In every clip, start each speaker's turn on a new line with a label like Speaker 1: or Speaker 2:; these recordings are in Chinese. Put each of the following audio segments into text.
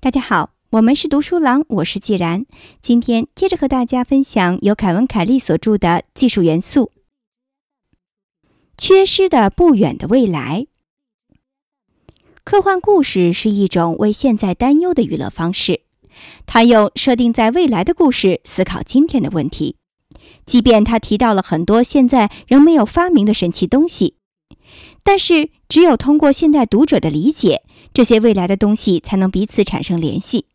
Speaker 1: 大家好，我们是读书郎，我是既然。今天接着和大家分享由凯文·凯利所著的《技术元素：缺失的不远的未来》。科幻故事是一种为现在担忧的娱乐方式，它用设定在未来的故事思考今天的问题，即便他提到了很多现在仍没有发明的神奇东西，但是只有通过现代读者的理解。这些未来的东西才能彼此产生联系。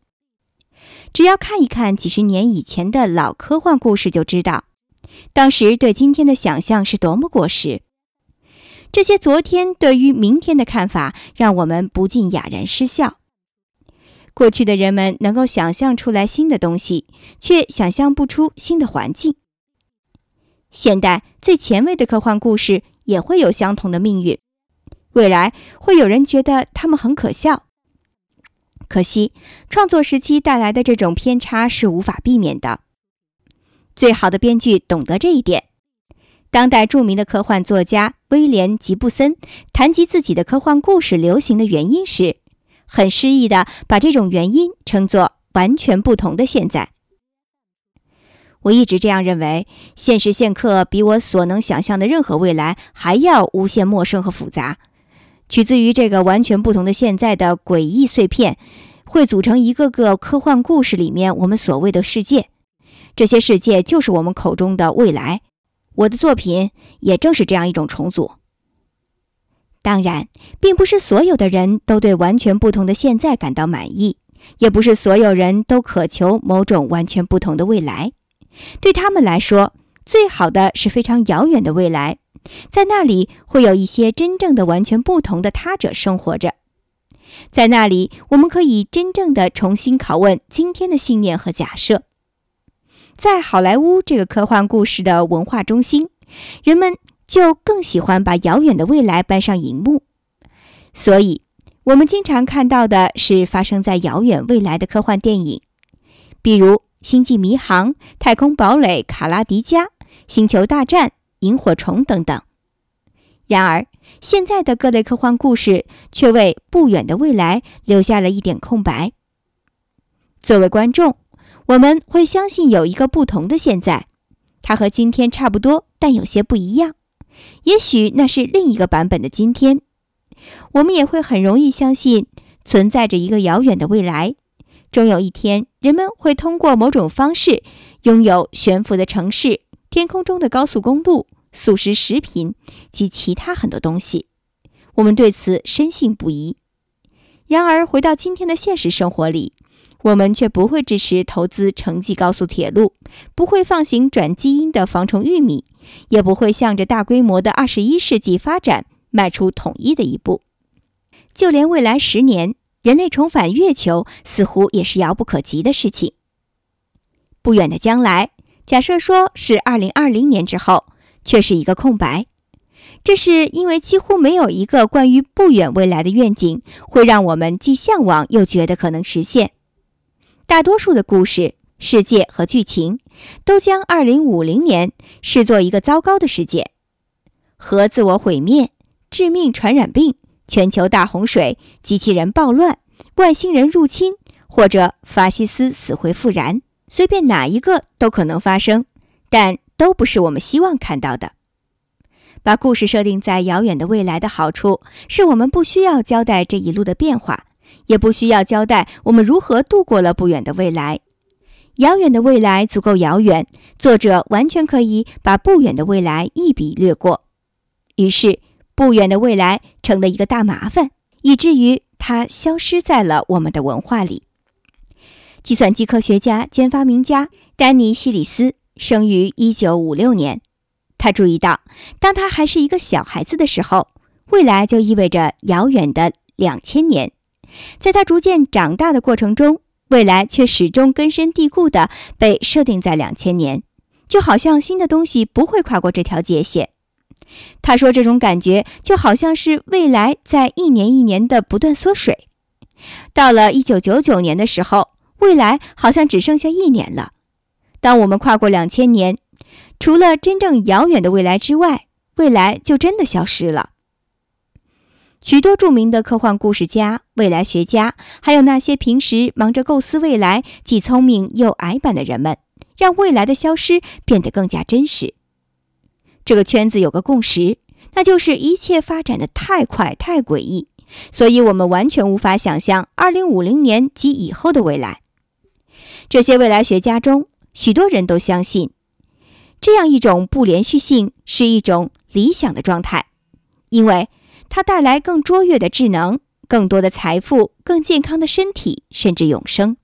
Speaker 1: 只要看一看几十年以前的老科幻故事，就知道当时对今天的想象是多么过时。这些昨天对于明天的看法，让我们不禁哑然失笑。过去的人们能够想象出来新的东西，却想象不出新的环境。现代最前卫的科幻故事也会有相同的命运。未来会有人觉得他们很可笑，可惜创作时期带来的这种偏差是无法避免的。最好的编剧懂得这一点。当代著名的科幻作家威廉·吉布森谈及自己的科幻故事流行的原因时，很诗意地把这种原因称作“完全不同的现在”。我一直这样认为，现时现刻比我所能想象的任何未来还要无限陌生和复杂。取自于这个完全不同的现在的诡异碎片，会组成一个个科幻故事里面我们所谓的世界。这些世界就是我们口中的未来。我的作品也正是这样一种重组。当然，并不是所有的人都对完全不同的现在感到满意，也不是所有人都渴求某种完全不同的未来。对他们来说，最好的是非常遥远的未来。在那里会有一些真正的完全不同的他者生活着，在那里我们可以真正的重新拷问今天的信念和假设。在好莱坞这个科幻故事的文化中心，人们就更喜欢把遥远的未来搬上荧幕，所以我们经常看到的是发生在遥远未来的科幻电影，比如《星际迷航》《太空堡垒》《卡拉迪加》《星球大战》。萤火虫等等。然而，现在的各类科幻故事却为不远的未来留下了一点空白。作为观众，我们会相信有一个不同的现在，它和今天差不多，但有些不一样。也许那是另一个版本的今天。我们也会很容易相信存在着一个遥远的未来，终有一天，人们会通过某种方式拥有悬浮的城市。天空中的高速公路、速食食品及其他很多东西，我们对此深信不疑。然而，回到今天的现实生活里，我们却不会支持投资城际高速铁路，不会放行转基因的防虫玉米，也不会向着大规模的二十一世纪发展迈出统一的一步。就连未来十年，人类重返月球，似乎也是遥不可及的事情。不远的将来。假设说是二零二零年之后，却是一个空白，这是因为几乎没有一个关于不远未来的愿景会让我们既向往又觉得可能实现。大多数的故事、世界和剧情都将二零五零年视作一个糟糕的世界：核自我毁灭、致命传染病、全球大洪水、机器人暴乱、外星人入侵，或者法西斯死灰复燃。随便哪一个都可能发生，但都不是我们希望看到的。把故事设定在遥远的未来的好处，是我们不需要交代这一路的变化，也不需要交代我们如何度过了不远的未来。遥远的未来足够遥远，作者完全可以把不远的未来一笔略过。于是，不远的未来成了一个大麻烦，以至于它消失在了我们的文化里。计算机科学家兼发明家丹尼·希里斯生于1956年。他注意到，当他还是一个小孩子的时候，未来就意味着遥远的两千年。在他逐渐长大的过程中，未来却始终根深蒂固地被设定在两千年，就好像新的东西不会跨过这条界限。他说：“这种感觉就好像是未来在一年一年的不断缩水。到了1999年的时候。”未来好像只剩下一年了。当我们跨过两千年，除了真正遥远的未来之外，未来就真的消失了。许多著名的科幻故事家、未来学家，还有那些平时忙着构思未来、既聪明又矮板的人们，让未来的消失变得更加真实。这个圈子有个共识，那就是一切发展的太快、太诡异，所以我们完全无法想象2050年及以后的未来。这些未来学家中，许多人都相信，这样一种不连续性是一种理想的状态，因为。它带来更卓越的智能、更多的财富、更健康的身体，甚至永生。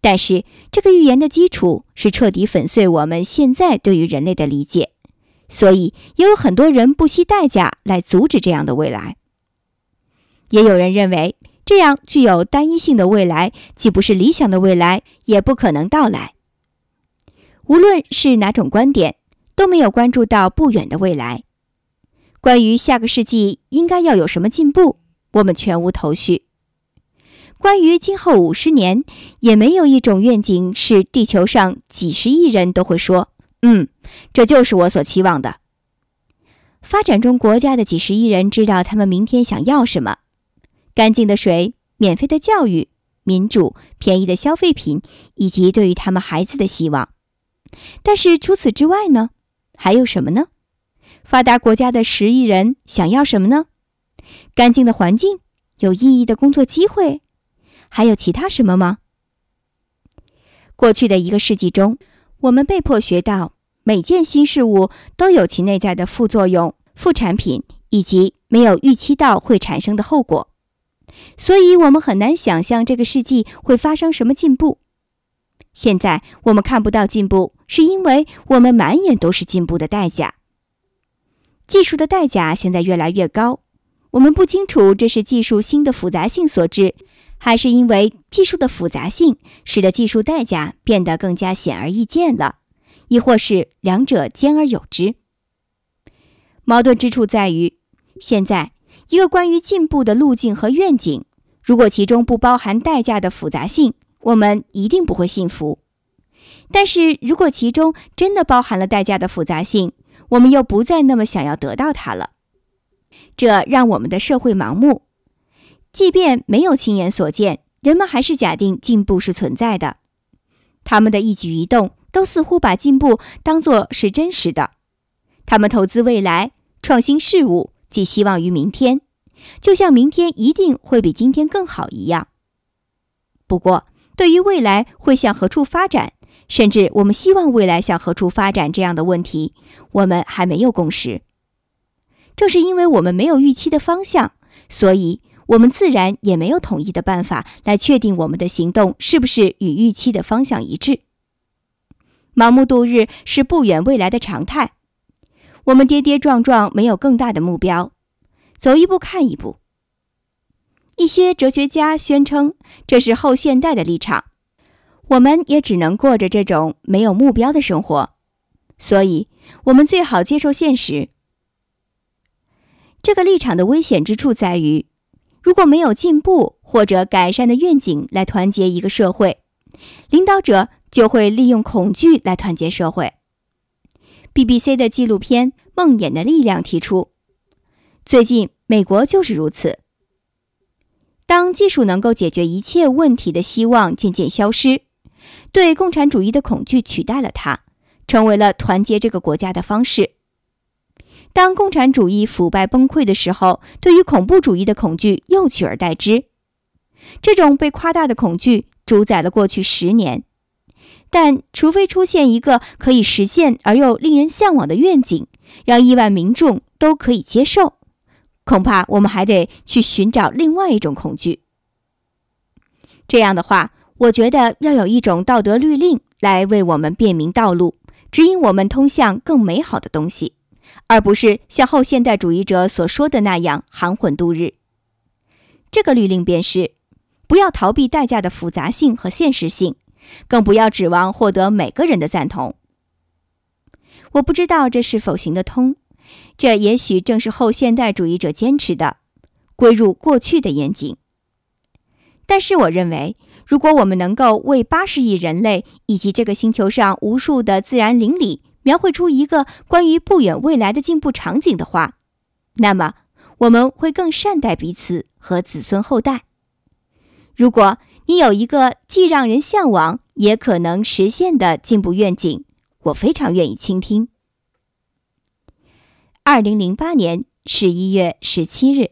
Speaker 1: 但是，这个预言的基础是彻底粉碎我们现在对于人类的理解，所以也有很多人不惜代价来阻止这样的未来。也有人认为，这样具有单一性的未来既不是理想的未来，也不可能到来。无论是哪种观点，都没有关注到不远的未来。关于下个世纪应该要有什么进步，我们全无头绪。关于今后五十年，也没有一种愿景是地球上几十亿人都会说：“嗯，这就是我所期望的。”发展中国家的几十亿人知道他们明天想要什么：干净的水、免费的教育、民主、便宜的消费品，以及对于他们孩子的希望。但是除此之外呢？还有什么呢？发达国家的十亿人想要什么呢？干净的环境，有意义的工作机会，还有其他什么吗？过去的一个世纪中，我们被迫学到每件新事物都有其内在的副作用、副产品以及没有预期到会产生的后果，所以我们很难想象这个世纪会发生什么进步。现在我们看不到进步，是因为我们满眼都是进步的代价。技术的代价现在越来越高，我们不清楚这是技术新的复杂性所致，还是因为技术的复杂性使得技术代价变得更加显而易见了，亦或是两者兼而有之。矛盾之处在于，现在一个关于进步的路径和愿景，如果其中不包含代价的复杂性，我们一定不会信服；但是如果其中真的包含了代价的复杂性，我们又不再那么想要得到它了，这让我们的社会盲目。即便没有亲眼所见，人们还是假定进步是存在的。他们的一举一动都似乎把进步当作是真实的。他们投资未来、创新事物，寄希望于明天，就像明天一定会比今天更好一样。不过，对于未来会向何处发展？甚至我们希望未来向何处发展这样的问题，我们还没有共识。正是因为我们没有预期的方向，所以我们自然也没有统一的办法来确定我们的行动是不是与预期的方向一致。盲目度日是不远未来的常态。我们跌跌撞撞，没有更大的目标，走一步看一步。一些哲学家宣称这是后现代的立场。我们也只能过着这种没有目标的生活，所以我们最好接受现实。这个立场的危险之处在于，如果没有进步或者改善的愿景来团结一个社会，领导者就会利用恐惧来团结社会。BBC 的纪录片《梦魇的力量》提出，最近美国就是如此。当技术能够解决一切问题的希望渐渐消失。对共产主义的恐惧取代了它，成为了团结这个国家的方式。当共产主义腐败崩溃的时候，对于恐怖主义的恐惧又取而代之。这种被夸大的恐惧主宰了过去十年。但除非出现一个可以实现而又令人向往的愿景，让亿万民众都可以接受，恐怕我们还得去寻找另外一种恐惧。这样的话。我觉得要有一种道德律令来为我们辨明道路，指引我们通向更美好的东西，而不是像后现代主义者所说的那样含混度日。这个律令便是：不要逃避代价的复杂性和现实性，更不要指望获得每个人的赞同。我不知道这是否行得通，这也许正是后现代主义者坚持的，归入过去的严谨。但是我认为。如果我们能够为八十亿人类以及这个星球上无数的自然邻里描绘出一个关于不远未来的进步场景的话，那么我们会更善待彼此和子孙后代。如果你有一个既让人向往，也可能实现的进步愿景，我非常愿意倾听。二零零八年十一月十七日。